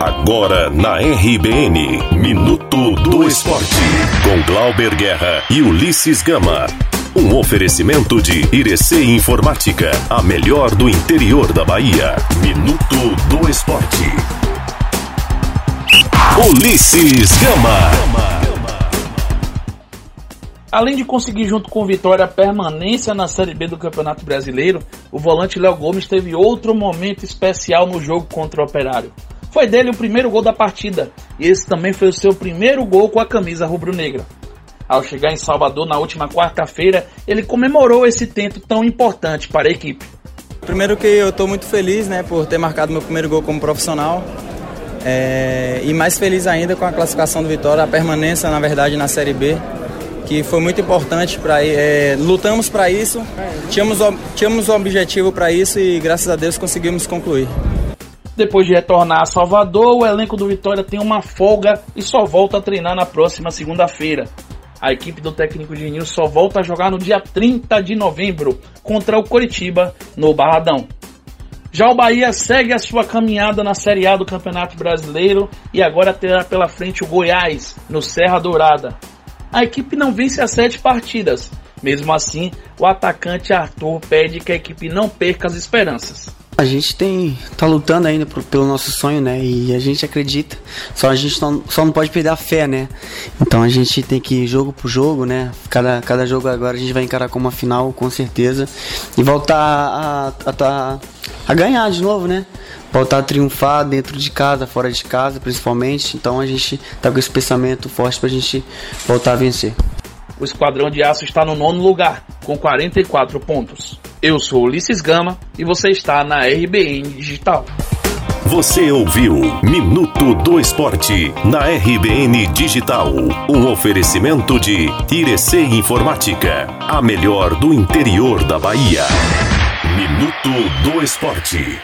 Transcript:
Agora na RBN, Minuto do Esporte, com Glauber Guerra e Ulisses Gama. Um oferecimento de Irecê Informática, a melhor do interior da Bahia. Minuto do Esporte. Ulisses Gama. Além de conseguir junto com Vitória a permanência na Série B do Campeonato Brasileiro, o volante Léo Gomes teve outro momento especial no jogo contra o Operário. Foi dele o primeiro gol da partida, e esse também foi o seu primeiro gol com a camisa rubro-negra. Ao chegar em Salvador na última quarta-feira, ele comemorou esse tento tão importante para a equipe. Primeiro que eu estou muito feliz né, por ter marcado meu primeiro gol como profissional. É, e mais feliz ainda com a classificação do Vitória, a permanência, na verdade, na Série B que foi muito importante para é, lutamos para isso, tínhamos tínhamos um objetivo para isso e graças a Deus conseguimos concluir. Depois de retornar a Salvador, o elenco do Vitória tem uma folga e só volta a treinar na próxima segunda-feira. A equipe do técnico Genil só volta a jogar no dia 30 de novembro contra o Coritiba no Barradão. Já o Bahia segue a sua caminhada na Série A do Campeonato Brasileiro e agora terá pela frente o Goiás no Serra Dourada a equipe não vence as sete partidas. Mesmo assim, o atacante Arthur pede que a equipe não perca as esperanças. A gente tem tá lutando ainda pro, pelo nosso sonho, né? E a gente acredita. Só a gente não, só não pode perder a fé, né? Então a gente tem que ir jogo por jogo, né? Cada, cada jogo agora a gente vai encarar como uma final, com certeza. E voltar a, a, a, a ganhar de novo, né? voltar a triunfar dentro de casa, fora de casa, principalmente. Então a gente tá com esse pensamento forte pra gente voltar a vencer. O Esquadrão de Aço está no nono lugar, com 44 pontos. Eu sou Ulisses Gama e você está na RBN Digital. Você ouviu Minuto do Esporte na RBN Digital. Um oferecimento de Irecê Informática, a melhor do interior da Bahia. Minuto do Esporte.